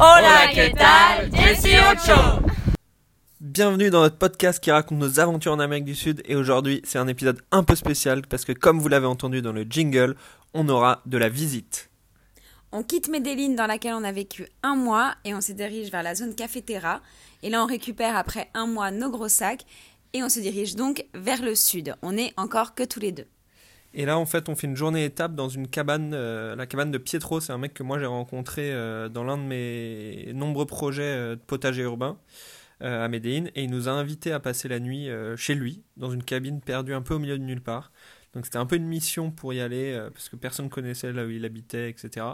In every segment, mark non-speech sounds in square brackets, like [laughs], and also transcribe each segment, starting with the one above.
Hola, ¿qué tal? 18 Bienvenue dans notre podcast qui raconte nos aventures en Amérique du Sud et aujourd'hui c'est un épisode un peu spécial parce que comme vous l'avez entendu dans le jingle, on aura de la visite. On quitte Medellin dans laquelle on a vécu un mois et on se dirige vers la zone cafetera. Et là on récupère après un mois nos gros sacs et on se dirige donc vers le sud. On n'est encore que tous les deux. Et là, en fait, on fait une journée étape dans une cabane, euh, la cabane de Pietro. C'est un mec que moi j'ai rencontré euh, dans l'un de mes nombreux projets euh, de potager urbain à Medellin. Et il nous a invités à passer la nuit chez lui, dans une cabine perdue un peu au milieu de nulle part. Donc c'était un peu une mission pour y aller, parce que personne connaissait là où il habitait, etc.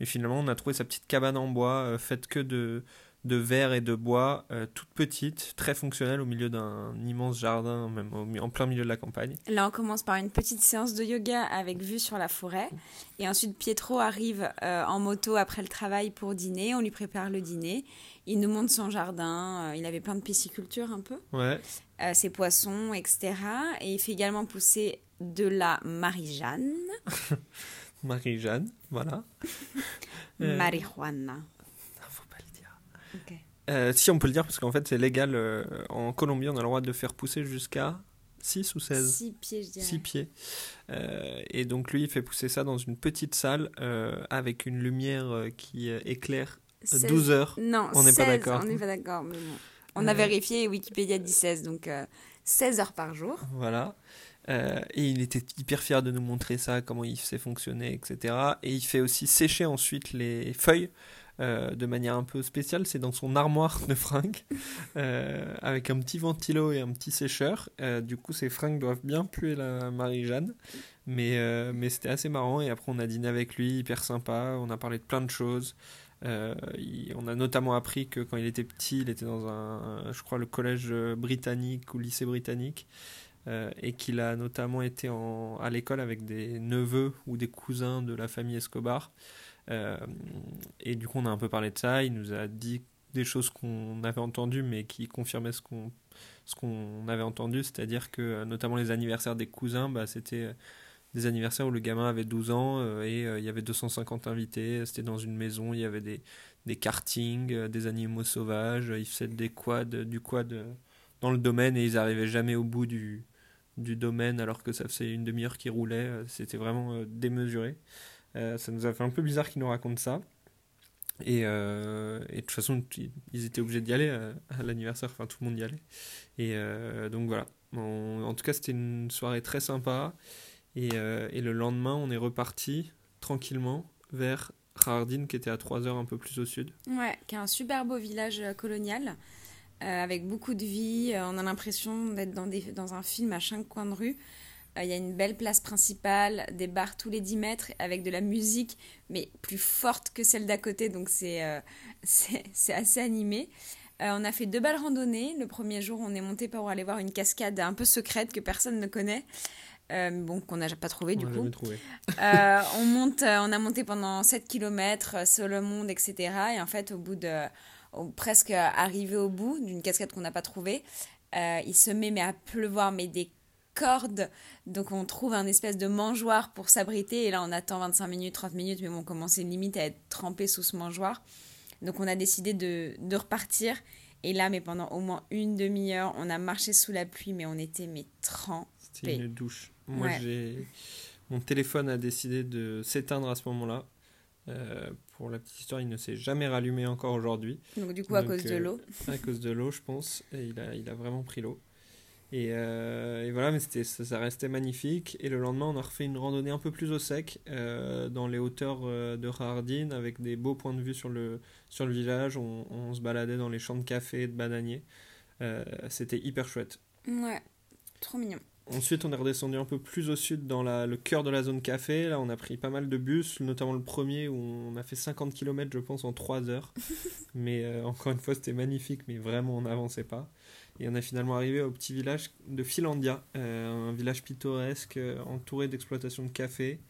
Mais finalement, on a trouvé sa petite cabane en bois, faite que de, de verre et de bois, euh, toute petite, très fonctionnelle au milieu d'un immense jardin, même en plein milieu de la campagne. Là, on commence par une petite séance de yoga avec vue sur la forêt. Et ensuite, Pietro arrive euh, en moto après le travail pour dîner. On lui prépare le dîner. Il nous montre son jardin. Euh, il avait plein de pisciculture un peu. Ouais. ses poissons, etc. Et il fait également pousser de la Marie-Jeanne. [laughs] Marie-Jeanne, voilà. [laughs] Marijuana. Euh, si on peut le dire, parce qu'en fait c'est légal euh, en Colombie, on a le droit de faire pousser jusqu'à 6 ou 16 6 pieds, je dirais. 6 pieds. Euh, et donc lui, il fait pousser ça dans une petite salle avec une lumière qui éclaire 12 heures. Non, on n'est pas d'accord. On n'est pas d'accord, mais bon. On a vérifié, Wikipédia dit 16, donc 16 heures par jour. Voilà. et il était hyper fier de nous montrer ça, comment il sait fonctionner, etc. Et il fait aussi sécher ensuite les feuilles de manière un peu spéciale. C'est dans son armoire de fringues, [laughs] euh, avec un petit ventilo et un petit sécheur. Euh, du coup, ces fringues doivent bien puer la Marie-Jeanne. Mais, mais c'était assez marrant. Et après, on a dîné avec lui, hyper sympa. On a parlé de plein de choses. on a notamment appris que quand il était petit, il était dans un, je crois, le collège britannique ou lycée britannique. et qu'il a notamment été à l'école avec des neveux ou des cousins de la famille Escobar. Euh, et du coup, on a un peu parlé de ça. Il nous a dit des choses qu'on avait entendues, mais qui confirmaient ce qu'on avait entendu, c'est-à-dire que euh, notamment les anniversaires des cousins, bah, c'était euh, des anniversaires où le gamin avait 12 ans et il y avait 250 invités, c'était dans une maison, il y avait des, des kartings, des animaux sauvages, ils faisaient des quads, du quad dans le domaine et ils arrivaient jamais au bout du, du domaine alors que ça faisait une demi-heure qu'ils roulaient, c'était vraiment démesuré. Euh, ça nous a fait un peu bizarre qu'ils nous racontent ça. Et, euh, de toute façon, ils étaient obligés d'y aller euh, à, l'anniversaire, enfin tout le monde y allait. Et donc voilà. en tout cas, c'était une soirée très sympa. Et, le lendemain, on est reparti tranquillement vers Khardin, qui était à 3 heures un peu plus au sud. Ouais, qui est un super beau village colonial, avec beaucoup de vie. on a l'impression d'être dans, dans un film à chaque coin de rue. Euh, il y a une belle place principale, des bars tous les 10 mètres avec de la musique, mais plus forte que celle d'à côté, donc c'est euh, [laughs] assez animé. Euh, on a fait deux belles randonnées. Le premier jour, on est monté pour aller voir une cascade un peu secrète que personne ne connaît. bon, qu'on n'a pas trouvé du coup. [laughs] on, monte, on a monté pendant 7 km, sur le monde, etc. Et en fait, au bout de. presque arrivé au bout d'une cascade qu'on n'a pas trouvée, il se met mais à pleuvoir, mais des corde. Donc on trouve un espèce de mangeoire pour s'abriter. Et là, on attend 25 minutes, 30 minutes, mais on commençait limite à être trempé sous ce mangeoire. Donc on a décidé de, repartir. Et là, mais pendant au moins une demi-heure, on a marché sous la pluie, mais on était mais trempés. C'était une douche. Moi, j'ai mon téléphone a décidé de s'éteindre à ce moment-là. Euh, pour la petite histoire, il ne s'est jamais rallumé encore aujourd'hui. Donc du coup, à cause de euh, l'eau. À cause de l'eau, je pense. Et il a, il a vraiment pris l'eau. Euh, et, voilà, mais c'était, ça, restait magnifique. Et le lendemain, on a refait une randonnée un peu plus au sec, euh, dans les hauteurs euh, de Rardine, avec des beaux points de vue sur le, sur le village. On, se baladait dans les champs de café et de bananiers. c'était hyper chouette. Ouais, trop mignon. Ensuite, on est redescendu un peu plus au sud, dans la, le cœur de la zone café. Là, on a pris pas mal de bus, notamment le premier où on a fait 50 km, je pense, en 3 heures. [laughs] mais encore une fois, c'était magnifique, mais vraiment, on n'avançait pas. Et on est finalement arrivé au petit village de Philandia, euh, un village pittoresque euh, entouré d'exploitations de café.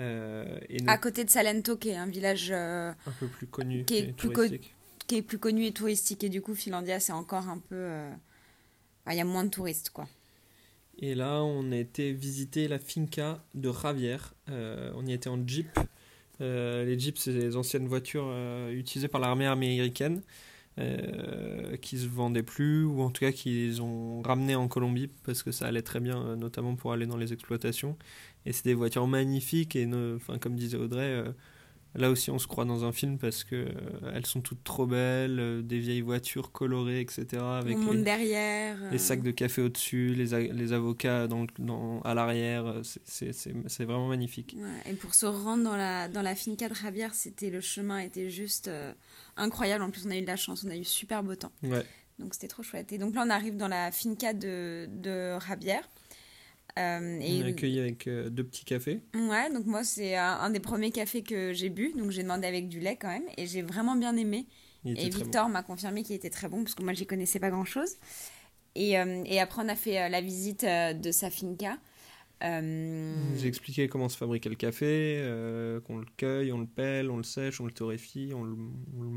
Euh, et À côté de Salento, qui est un village un peu plus connu qui est plus, qui est plus connu et touristique. Et du coup, Philandia, c'est encore un peu. Il y a moins de touristes, quoi. Et là, on a été visiter la finca de Ravière. on y était en jeep. les Jeeps, c'est les anciennes voitures utilisées par l'armée américaine. Euh, qui se vendaient plus ou en tout cas qu'ils ont ramené en Colombie parce que ça allait très bien notamment pour aller dans les exploitations. Et c'est des voitures magnifiques et comme disait Audrey Là aussi, on se croit dans un film parce que euh, elles sont toutes trop belles, euh, des vieilles voitures colorées, etc. Avec on les, derrière. Les sacs de café au-dessus, les, les avocats dans, dans, à l'arrière. C'est vraiment magnifique. et pour se rendre dans la, dans la finca de Rabière, c'était le chemin était juste euh, incroyable. En plus, on a eu de la chance, on a eu super beau temps. Ouais. Donc c'était trop chouette. Et donc là, on arrive dans la finca de, de Rabière. Euh, et... On est accueilli avec euh, deux petits cafés. Ouais, donc moi c'est un, des premiers cafés que j'ai bu, donc j'ai demandé avec du lait quand même, et j'ai vraiment bien aimé. Et Victor m'a confirmé qu'il était très bon, parce que moi j'y connaissais pas grand chose. Et, euh, et après on a fait la visite de sa finca. Euh... J'ai expliqué comment se fabriquait le café, qu'on le cueille, on le pèle, on le sèche, on le torréfie, on le, on le,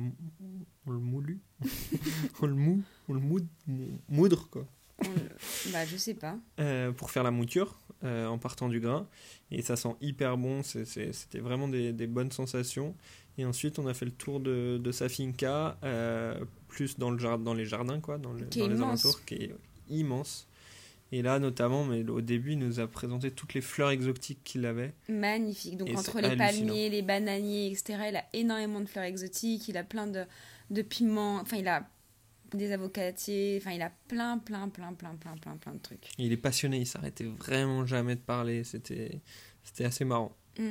on le moulu, [laughs] on le mou, on le moudre quoi bah, je sais pas. Euh, pour faire la mouture euh, en partant du grain. Et ça sent hyper bon. C'était vraiment des, des, bonnes sensations. Et ensuite, on a fait le tour de, de sa finca, euh, plus dans, le jardin, dans les jardins, quoi, dans, les alentours, qui est immense. Et là, notamment, mais au début, il nous a présenté toutes les fleurs exotiques qu'il avait. Magnifique. Donc, entre les palmiers, les bananiers, etc., il a énormément de fleurs exotiques. Il a plein de, de piments. Enfin, il a des avocatiers, enfin il a plein, plein, plein, plein, plein, plein, plein de trucs. Il est passionné, il s'arrêtait vraiment jamais de parler, c'était, c'était assez marrant. Mm.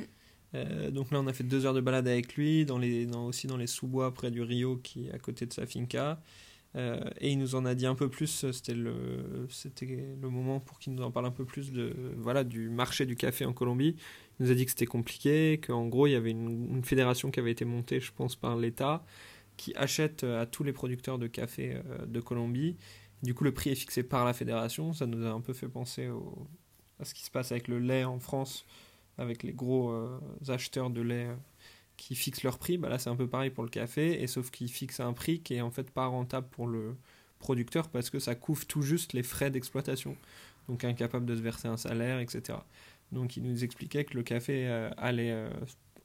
Euh, donc là on a fait deux heures de balade avec lui, dans les, dans, aussi dans les sous-bois près du Rio qui est à côté de sa finca. Euh, et il nous en a dit un peu plus, c'était le, c'était le moment pour qu'il nous en parle un peu plus de, voilà, du marché du café en Colombie. Il nous a dit que c'était compliqué, qu'en gros il y avait une, une fédération qui avait été montée, je pense, par l'État, qui achète euh, à tous les producteurs de café euh, de Colombie. Du coup, le prix est fixé par la fédération. Ça nous a un peu fait penser à ce qui se passe avec le lait en France, avec les gros euh, acheteurs de lait qui fixent leur prix. Bah là, c'est un peu pareil pour le café, et sauf qu'ils fixent un prix qui est en fait pas rentable pour le producteur parce que ça couvre tout juste les frais d'exploitation. Donc, incapable de se verser un salaire, etc. Donc, il nous expliquait que le café allait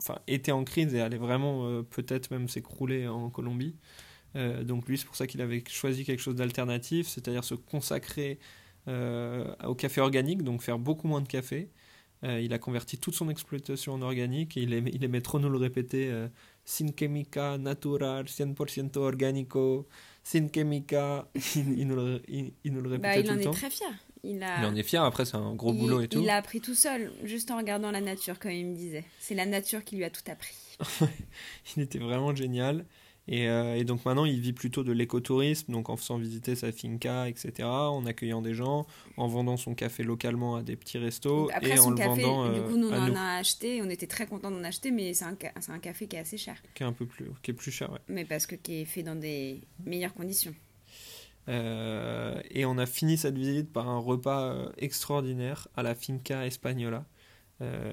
enfin, était en crise et allait vraiment euh, peut-être même s'écrouler en Colombie. Euh, donc lui, c'est pour ça qu'il avait choisi quelque chose d'alternatif, c'est-à-dire se consacrer euh, au café organique, donc faire beaucoup moins de café. il a converti toute son exploitation en organique et il aimait, il aimait trop nous le répéter sin química, natural, 100% orgánico, sin química. [laughs] il, nous le, il, nous le bah, répétait tout le temps. Il en est très fier. Il, en est fier, après c'est un gros boulot et tout. Il l'a appris tout seul, juste en regardant la nature, comme il me disait. C'est la nature qui lui a tout appris. [laughs] il était vraiment génial. Euh, et, donc maintenant, il vit plutôt de l'écotourisme, donc en faisant visiter sa finca, etc., en accueillant des gens, en vendant son café localement à des petits restos Après, et son en café, le vendant. du coup, nous, on en a acheté, on était très contents d'en acheter, mais c'est un, un, café qui est assez cher. Qui est un peu plus, qui est plus cher, ouais. Mais parce que qui est fait dans des meilleures conditions. Euh, et on a fini cette visite par un repas euh, extraordinaire à la Finca Espagnola. Euh,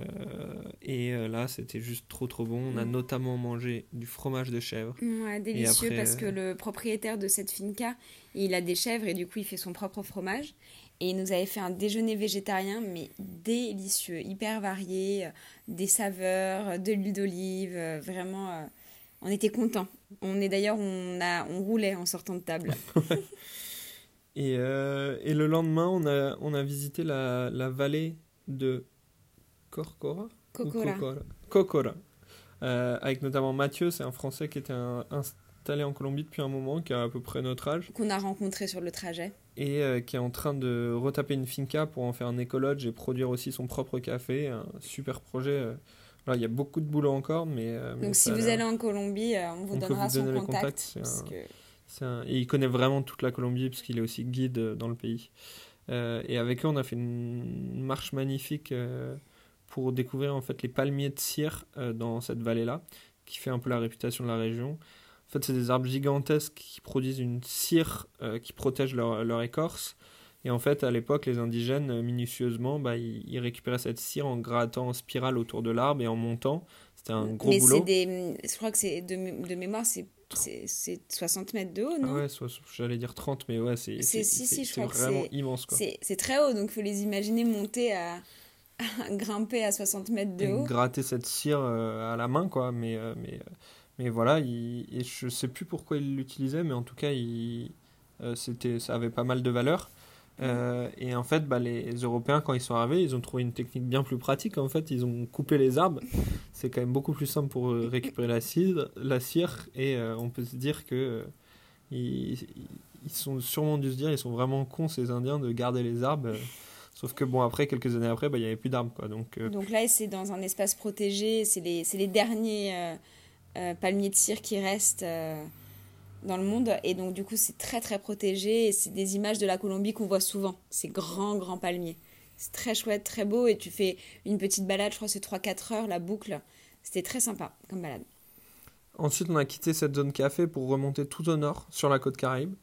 et là, c'était juste trop trop bon. On a mm. notamment mangé du fromage de chèvre. Ouais, délicieux parce que le propriétaire de cette finca, il a des chèvres et du coup, il fait son propre fromage. Et il nous avait fait un déjeuner végétarien, mais délicieux, hyper varié, des saveurs, de l'huile d'olive, vraiment on était contents. On est d'ailleurs, on, a, on roulait en sortant de table. [laughs] et, euh, et, le lendemain, on a, on a visité la, la vallée de Corcora Cocora. Cocora? Euh, avec notamment Mathieu, c'est un Français qui était installé en Colombie depuis un moment, qui a à peu près notre âge. Qu'on a rencontré sur le trajet. Et euh, qui est en train de retaper une finca pour en faire un écologe et produire aussi son propre café. Un super projet il y a beaucoup de boulot encore, mais. Euh, Donc, si vous allez en Colombie, euh, on vous donnera son contact. Et il connaît vraiment toute la Colombie, puisqu'il est aussi guide euh, dans le pays. et avec eux, on a fait une marche magnifique pour découvrir en fait les palmiers de cire dans cette vallée-là, qui fait un peu la réputation de la région. En fait, c'est des arbres gigantesques qui produisent une cire qui protège leur, leur écorce et en fait, à l'époque, les indigènes, euh, minutieusement, bah, ils, récupéraient cette cire en grattant en spirale autour de l'arbre et en montant. C'était un gros Mais boulot. Des, je crois que c'est de, de mémoire, c'est c'est 60 mètres de haut, non ah Ouais, j'allais dire 30, mais ouais, c'est si, si, vraiment immense. C'est très haut, donc il faut les imaginer monter à, [laughs] grimper à 60 mètres de et haut. gratter cette cire euh, à la main, quoi. Mais, euh, mais, mais voilà, il, et je sais plus pourquoi il l'utilisait, mais en tout cas, il, euh, ça avait pas mal de valeur. Euh, et en fait, bah, les Européens, quand ils sont arrivés, ils ont trouvé une technique bien plus pratique. En fait, ils ont coupé les arbres. C'est quand même beaucoup plus simple pour récupérer la cire. La cire et euh, on peut se dire que euh, ils, sont sûrement dû se dire, ils sont vraiment cons ces Indiens de garder les arbres. sauf que bon, après quelques années après, bah, il y avait plus d'arbres, quoi. Donc là, c'est dans un espace protégé. C'est les, les derniers palmiers de cire qui restent dans le monde. Et donc, du coup, c'est très, très protégé. Et c'est des images de la Colombie qu'on voit souvent. Ces grands, grands palmiers. C'est très chouette, très beau. Et tu fais une petite balade, je crois c'est 3-4 heures, la boucle. C'était très sympa comme balade. Ensuite, on a quitté cette zone café pour remonter tout au nord, sur la côte Caraïbe.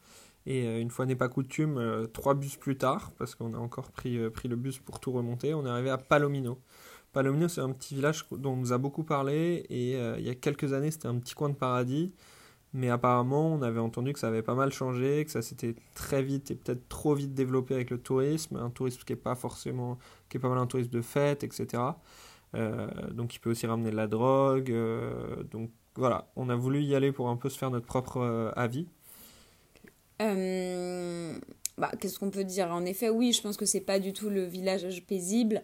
Et euh, une fois n'est pas coutume, euh, trois bus plus tard, parce qu'on a encore pris, euh, pris le bus pour tout remonter, on est arrivé à Palomino. Palomino, c'est un petit village dont on nous a beaucoup parlé, et il y a quelques années, c'était un petit coin de paradis. Mais apparemment, on avait entendu que ça avait pas mal changé, que ça s'était très vite et peut-être trop vite développé avec le tourisme, un tourisme qui est pas forcément, qui est pas mal un tourisme de fête, etc. Euh, donc il peut aussi ramener de la drogue. euh, donc voilà, on a voulu y aller pour un peu se faire notre propre euh, avis. Bah, Qu'est-ce qu'on peut dire? En effet, oui, je pense que c'est pas du tout le village paisible.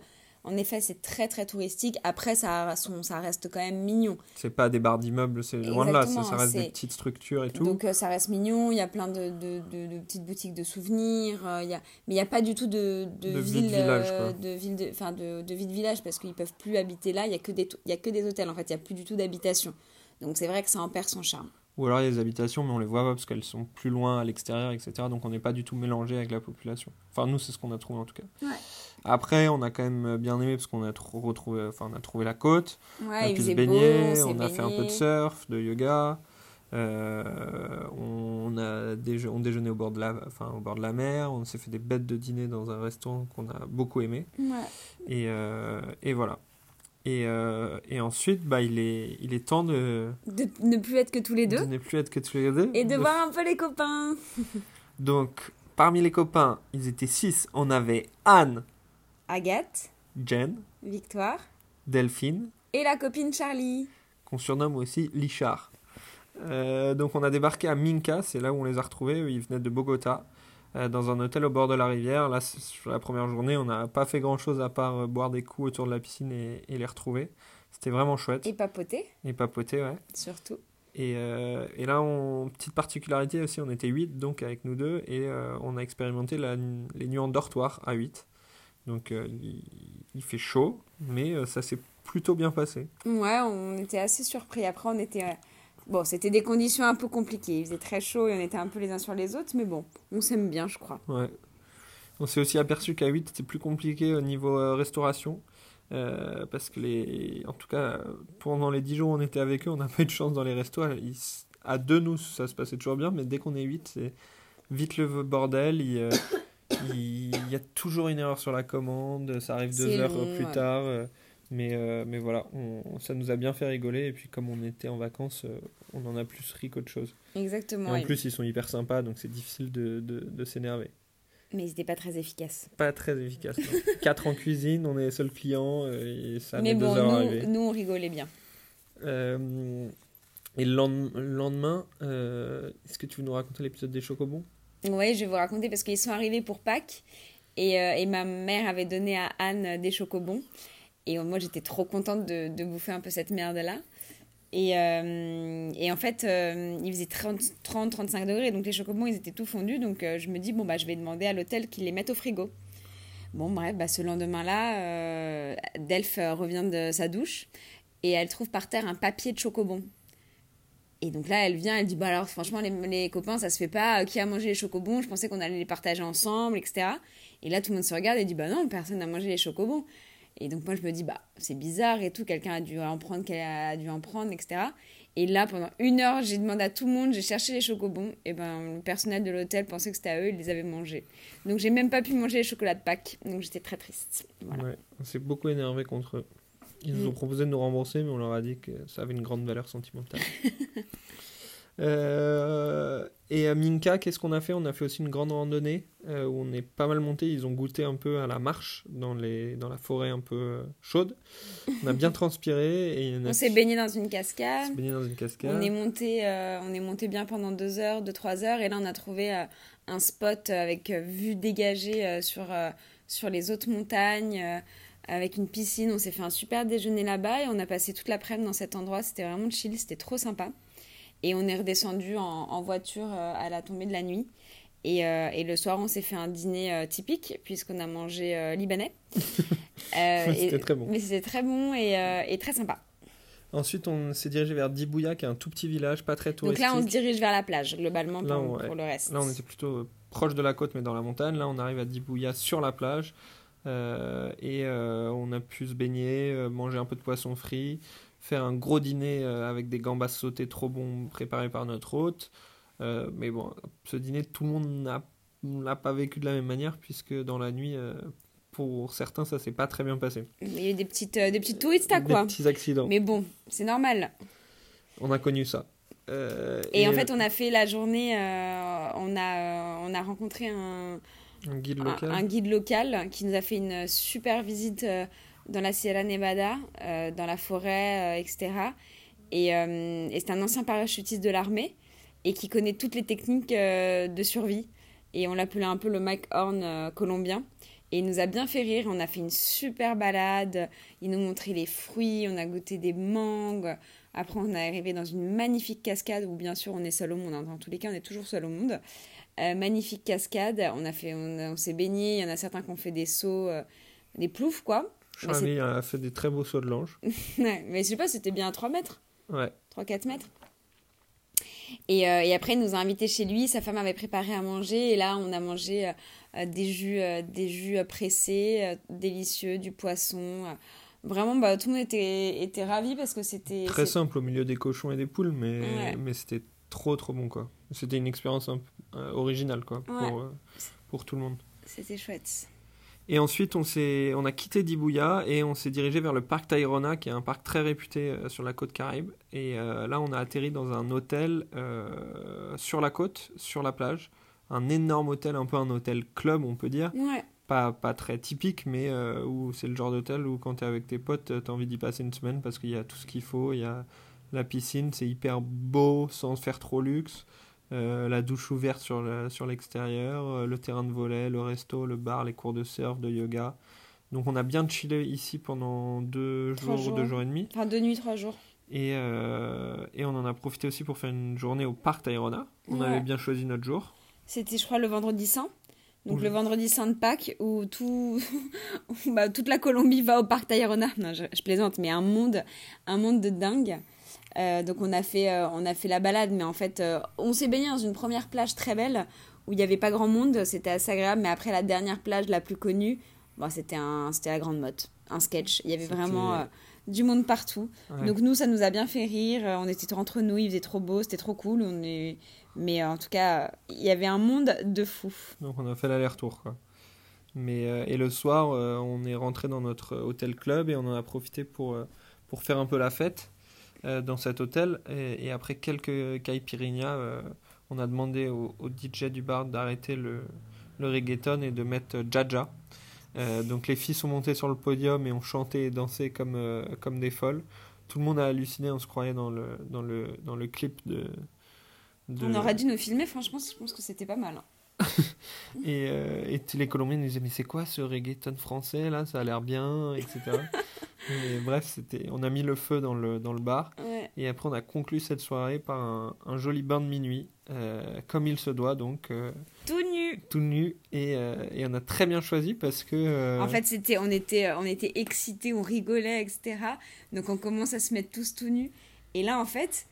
En effet, c'est très très touristique. Après, ça, son- ça reste quand même mignon. C'est pas des barres d'immeubles, c'est loin de là, ça, reste des petites structures et tout. Donc euh, ça reste mignon, il y a plein de, de, de- de petites boutiques de souvenirs, euh, il y a... mais il n'y a pas du tout de, de, ville, village, euh, quoi. de, ville de, enfin, de, de vie de village parce qu'ils peuvent plus habiter là, il n'y a, que des il y a que des hôtels en fait, il n'y a plus du tout d'habitation. Donc c'est vrai que ça en perd son charme. Ou alors il y a des habitations, mais on les voit pas parce qu'elles sont plus loin à l'extérieur, etc. Donc on n'est pas du tout mélangé avec la population. Enfin, nous, c'est ce qu'on a trouvé en tout cas. Ouais. Après, on a quand même bien aimé parce qu'on a retrouvé, enfin, on a trouvé la côte. on a Ouais, pu se beau, baigner, on a fait un peu de surf, de yoga. euh, on a déje- on déjeunait au bord de la, enfin, au bord de la mer. On s'est fait des bêtes de dîner dans un restaurant qu'on a beaucoup aimé. Ouais. Et, euh, et voilà. Et, euh, et ensuite, bah, il, est, il est temps de, De ne plus être que tous les de deux ne plus être que tous les deux. et de De- voir un peu les copains. [laughs] Donc, parmi les copains, ils étaient six. On avait Anne, Agathe, Jen, Victoire Delphine, et la copine Charlie. qu'on surnomme aussi Lichard. Euh, donc on a débarqué à Minka, c'est là où on les a retrouvés, ils venaient de Bogota, dans un hôtel au bord de la rivière. Là, sur la première journée, on n'a pas fait grand-chose à part euh, boire des coups autour de la piscine et, et les retrouver. C'était vraiment chouette. Et papoter, Et papoter, ouais. surtout. Et, euh, et là, on, petite particularité aussi, on était 8 donc avec nous deux, et euh, on a expérimenté la- les nuits en dortoir à 8. Donc euh, il, il fait chaud, mais euh, ça s'est plutôt bien passé. Ouais, on était assez surpris. Après, on était. Bon, c'était des conditions un peu compliquées. Il faisait très chaud et on était un peu les uns sur les autres, mais bon, on s'aime bien, je crois. Ouais. On s'est aussi aperçu qu'à 8, c'était plus compliqué au niveau euh, restauration. euh, parce que les. En tout cas, pendant les 10 jours où on était avec eux, on n'a [laughs] pas eu de chance dans les restos. Ils À deux, nous, ça se passait toujours bien, mais dès qu'on est 8, c'est vite le bordel. Il, euh, il [coughs] il y a toujours une erreur sur la commande, ça arrive deux heures long, plus ouais. tard. mais, mais voilà, on- ça nous a bien fait rigoler. Et puis, comme on était en vacances, on en a plus ri qu'autre chose. Et Exactement. en et- plus, ils sont hyper sympas, donc c'est difficile de, de, de s'énerver. Mais ils n'étaient pas très efficaces. Pas très efficace. non. [laughs] Quatre en cuisine, on est les seuls clients euh, et ça mais met bon, deux heures nous, nous, on rigolait bien. Euh, et le lend- le lendemain, euh, est-ce que tu veux nous raconter l'épisode des chocobons? Oui, je vais vous raconter parce qu'ils sont arrivés pour Pâques et, euh, et ma mère avait donné à Anne des chocobons. Et moi, j'étais trop contente de, de bouffer un peu cette merde-là. Et, euh, et en fait, euh, il faisait 30-35 degrés, donc les chocobons, ils étaient tout fondus. Donc euh, je me dis, bon, bah, je vais demander à l'hôtel qu'ils les mettent au frigo. Bon, bref, bah, ce lendemain-là, euh, Delphes revient de sa douche et elle trouve par terre un papier de chocobon. Et donc là, elle vient, elle dit Bah alors, franchement, les, copains, ça se fait pas. Qui a mangé les chocobons? Je pensais qu'on allait les partager ensemble, etc. Et là, tout le monde se regarde et dit Bah non, personne n'a mangé les chocobons. Et donc, moi, je me dis Bah, c'est bizarre et tout, quelqu'un a dû en prendre, qu'elle a dû en prendre, etc. Et là, pendant une heure, j'ai demandé à tout le monde, j'ai cherché les chocobons. Et ben, le personnel de l'hôtel pensait que c'était à eux, ils les avaient mangés. Donc, j'ai même pas pu manger les chocolats de Pâques. Donc, j'étais très triste. Voilà. Ouais, on s'est beaucoup énervé contre eux. Ils nous Mm. ont proposé de nous rembourser, mais on leur a dit que ça avait une grande valeur sentimentale. [laughs] Euh, et à Minka, qu'est-ce qu'on a fait? On a fait aussi une grande randonnée euh, où on est pas mal monté. Ils ont goûté un peu à la marche dans, les, dans la forêt un peu euh, chaude. On a bien [laughs] transpiré. Et on, s'est baigné dans une cascade. baigné dans une cascade. On est monté, on est monté bien pendant deux heures, deux trois heures. Et là, on a trouvé un spot avec vue dégagée sur, sur les autres montagnes avec une piscine. On s'est fait un super déjeuner là-bas et on a passé toute l'après-midi dans cet endroit. C'était vraiment chill, c'était trop sympa. Et on est redescendu en, voiture euh, à la tombée de la nuit. Et, euh, et le soir, on s'est fait un dîner euh, typique, puisqu'on a mangé libanais. [laughs] c'était très bon. Mais c'était très bon et, et, très sympa. Ensuite, on s'est dirigé vers Dibouya, qui est un tout petit village, pas très touristique. Donc là, on se dirige vers la plage, globalement, pour, pour le reste. Là, on était plutôt proche de la côte, mais dans la montagne. Là, on arrive à Dibouya sur la plage. et on a pu se baigner, manger un peu de poisson frit faire un gros dîner euh, avec des gambas sautées trop bons préparés par notre hôte. Euh, mais bon, ce dîner, tout le monde n'a l'a pas vécu de la même manière puisque dans la nuit, euh, pour certains, ça s'est pas très bien passé. Il y a eu des petites, des petites touristes, quoi. Des petits accidents. Mais bon, c'est normal. On a connu ça. et, en fait, on a fait la journée, on, a, on a rencontré un, un guide local. un, guide local qui nous a fait une super visite dans la Sierra Nevada, euh, dans la forêt, euh, etc. Et, euh, et c'est un ancien parachutiste de l'armée et qui connaît toutes les techniques de survie. Et on l'appelait un peu le Mike Horn colombien. Et il nous a bien fait rire. On a fait une super balade. Il nous montrait les fruits. On a goûté des mangues. Après, on est arrivé dans une magnifique cascade où, bien sûr, on est seul au monde. Hein. Dans tous les cas, on est toujours seul au monde. magnifique cascade. On, a fait, on, s'est baigné. Il y en a certains qui ont fait des sauts, des ploufs, quoi. Charlie a fait des très beaux sauts de l'ange. [laughs] mais je sais pas, c'était bien à 3 mètres. Ouais. 3-4 mètres. Et, euh, et, après, il nous a invités chez lui. Sa femme avait préparé à manger. Et là, on a mangé euh, des jus, euh, des jus pressés, délicieux, du poisson. Vraiment, bah, tout le monde était, était ravi parce que c'était. Très simple au milieu des cochons et des poules, mais, mais c'était trop, trop bon, quoi. C'était une expérience originale, quoi, pour, pour tout le monde. C'était chouette. Et ensuite, on, on a quitté Dibouya et on s'est dirigé vers le parc Tayrona, qui est un parc très réputé euh, sur la côte caraïbe. Et euh, là, on a atterri dans un hôtel euh, sur la côte, sur la plage. Un énorme hôtel, un peu un hôtel club, on peut dire. Pas, pas très typique, mais où c'est le genre d'hôtel où quand tu es avec tes potes, tu as envie d'y passer une semaine parce qu'il y a tout ce qu'il faut. Il y a la piscine, c'est hyper beau sans faire trop luxe. Euh, la douche ouverte sur, sur l'extérieur, euh, le terrain de volet, le resto, le bar, les cours de surf, de yoga. Donc on a bien chillé ici pendant deux jours, deux jours et demi. Enfin deux nuits, trois jours. Et, euh, et on en a profité aussi pour faire une journée au parc Tayrona. On avait bien choisi notre jour. C'était je crois le vendredi saint. Donc le vendredi saint de Pâques où tout, [laughs] bah, toute la Colombie va au parc Tayrona. Non, je, je, plaisante, mais un monde, un monde de dingue. Euh, donc on a, fait, euh, on a fait la balade, mais en fait, euh, on s'est baigné dans une première plage très belle où il n'y avait pas grand monde, c'était assez agréable, mais après la dernière plage la plus connue, bon, c'était la grande motte, un sketch. Il y avait vraiment du monde partout. Donc nous, ça nous a bien fait rire, on était entre nous, il faisait trop beau, c'était trop cool, on est... mais en tout cas, il y avait un monde de fou. Donc on a fait l'aller-retour, quoi. Mais, et le soir, on est rentré dans notre hôtel club et on en a profité pour, pour faire un peu la fête. Euh, dans cet hôtel. Et, après quelques caipirinhas, euh, on a demandé au, DJ du bar d'arrêter le, le, reggaeton et de mettre Jaja. Euh, donc les filles sont montées sur le podium et ont chanté et dansé comme, comme des folles. Tout le monde a halluciné, on se croyait dans le, dans le, dans le clip de, On aurait dû nous filmer, franchement, je pense que c'était pas mal. Hein. [laughs] et, et, les Colombiens nous disaient mais c'est quoi ce reggaeton français là? Ça a l'air bien etc [laughs] bref, c'était, on a mis le feu dans le, dans le bar. Et après, on a conclu cette soirée par un, joli bain de minuit, euh, comme il se doit, donc. Euh, tout nu Tout nu. Et, euh, et, on a très bien choisi parce que. En fait, c'était, on, était, on était excités, on rigolait, etc. Donc, on commence à se mettre tous tout nus. Et là, en fait,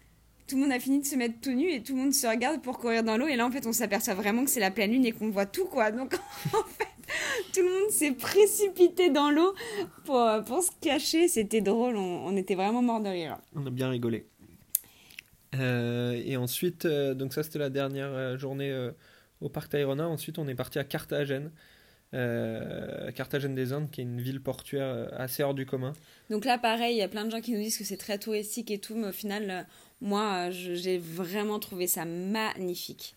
tout le monde a fini de se mettre tout nu et tout le monde se regarde pour courir dans l'eau. Et là, en fait, on s'aperçoit vraiment que c'est la pleine lune et qu'on voit tout, quoi. Donc, [laughs] en fait [laughs] tout le monde s'est précipité dans l'eau pour, pour se cacher. C'était drôle, on, était vraiment mort de rire. On a bien rigolé. Euh, et ensuite, euh, donc ça c'était la dernière euh, journée au parc Tayrona. Ensuite, on est parti à Carthagène. Carthagène des Indes, qui est une ville portuaire assez hors du commun. Donc là, pareil, il y a plein de gens qui nous disent que c'est très touristique et tout, mais au final, Moi, j'ai vraiment trouvé ça magnifique.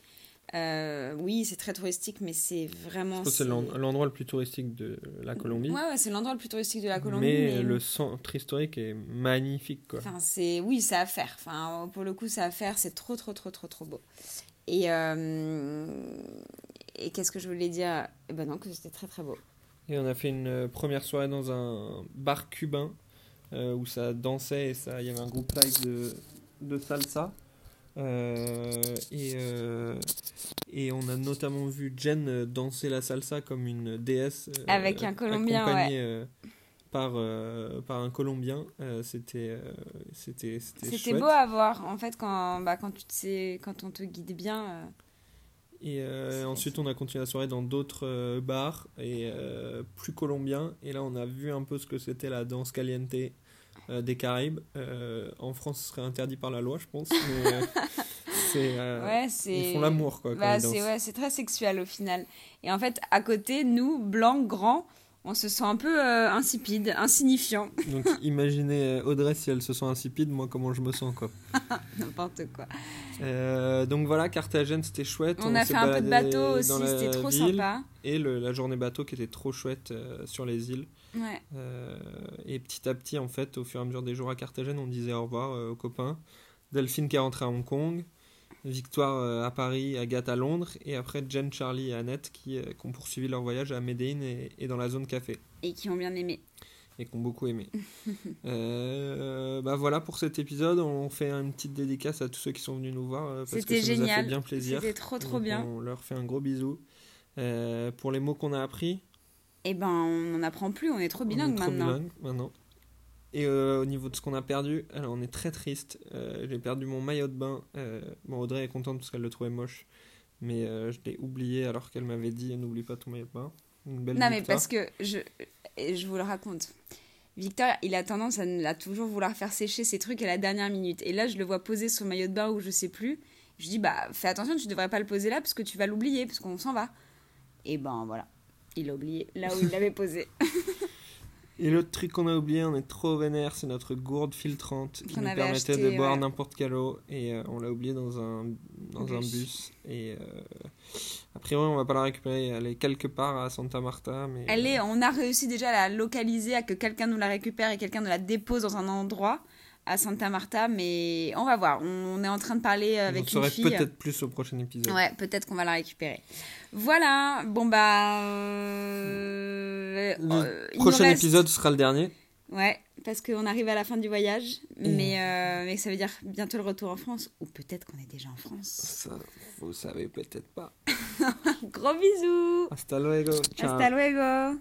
Euh, oui, c'est très touristique, mais c'est vraiment. c'est l'endroit le plus touristique de la Colombie. Ouais, ouais c'est l'endroit le plus touristique de la Colombie. Mais, le centre historique est magnifique, quoi. Enfin, c'est oui, c'est à faire. Enfin, pour le coup, c'est à faire. C'est trop, trop, trop, trop, trop beau. Et euh, et qu'est-ce que je voulais dire? Eh ben non, que c'était très, très beau. Et on a fait une première soirée dans un bar cubain euh, où ça dansait et ça, il y avait un groupe live de de salsa. Euh, et, euh, et on a notamment vu Jen danser la salsa comme une déesse. Euh, Avec un Colombien, ouais. par, par un Colombien. c'était c'était C'était beau à voir, en fait, quand, bah, quand, tu sais, quand on te guide bien. Et ensuite, on a continué la soirée dans d'autres bars et plus colombiens. Et là, on a vu un peu ce que c'était la danse caliente euh, des Caraïbes. Euh, en France, ce serait interdit par la loi, je pense. Mais euh, [laughs] ils font l'amour, quoi. Bah, c'est, ouais, c'est très sexuel au final. Et en fait, à côté, nous, blancs, grands, on se sent un peu insipide, insignifiant. [laughs] Donc imaginez Audrey si elle se sent insipide, moi comment je me sens quoi. [laughs] N'importe quoi. donc voilà, Carthagène c'était chouette. On, a fait un peu de bateau aussi, c'était trop sympa. Et la journée bateau qui était trop chouette sur les îles. Ouais. Euh, et petit à petit, en fait, au fur et à mesure des jours à Carthagène, on disait au revoir euh, aux copains. Delphine qui est rentrée à Hong Kong, Victoire euh, à Paris, Agathe à Londres, et après Jen, Charlie et Annette qui, qui ont poursuivi leur voyage à Medellin et, dans la zone café. Et qui ont bien aimé. Et qui ont beaucoup aimé. [laughs] bah voilà pour cet épisode. On fait une petite dédicace à tous ceux qui sont venus nous voir. C'était génial. Nous a fait bien plaisir. C'était trop trop bien. On leur fait un gros bisou. pour les mots qu'on a appris, eh ben, on n'en apprend plus, on est trop bilingue maintenant. maintenant. Et euh, au niveau de ce qu'on a perdu, alors on est très triste. Euh, j'ai perdu mon maillot de bain. Euh, bon, Audrey est contente parce qu'elle le trouvait moche. Mais je l'ai oublié alors qu'elle m'avait dit n'oublie pas ton maillot de bain. Une belle non, mais parce que je, je vous le raconte. Victor, il a tendance à, à, toujours vouloir faire sécher ses trucs à la dernière minute. Et là, je le vois poser son maillot de bain où je sais plus. Je dis, bah, fais attention, tu devrais pas le poser là parce que tu vas l'oublier, parce qu'on s'en va. Et ben voilà. Il a oublié là où il l'avait posé. [laughs] Et l'autre truc qu'on a oublié, on est trop vénère, c'est notre gourde filtrante qui nous permettait de boire n'importe quelle eau. Et euh, on l'a oublié dans un, dans bus. un bus. Et euh, a priori, on va pas la récupérer. Elle est quelque part à Santa Marta. Mais, Elle est, on a réussi déjà à la localiser, à que quelqu'un nous la récupère et quelqu'un nous la dépose dans un endroit à Santa Marta, mais on va voir. On est en train de parler avec une fille. peut-être plus au prochain épisode. Ouais, peut-être qu'on va la récupérer. Voilà. Bon bah. Euh, le euh, prochain épisode sera le dernier. Ouais, parce qu'on arrive à la fin du voyage, mais, euh, mais ça veut dire bientôt le retour en France, ou peut-être qu'on est déjà en France. Ça, vous savez peut-être pas. [laughs] Gros bisous. Hasta luego. Ciao. Hasta luego.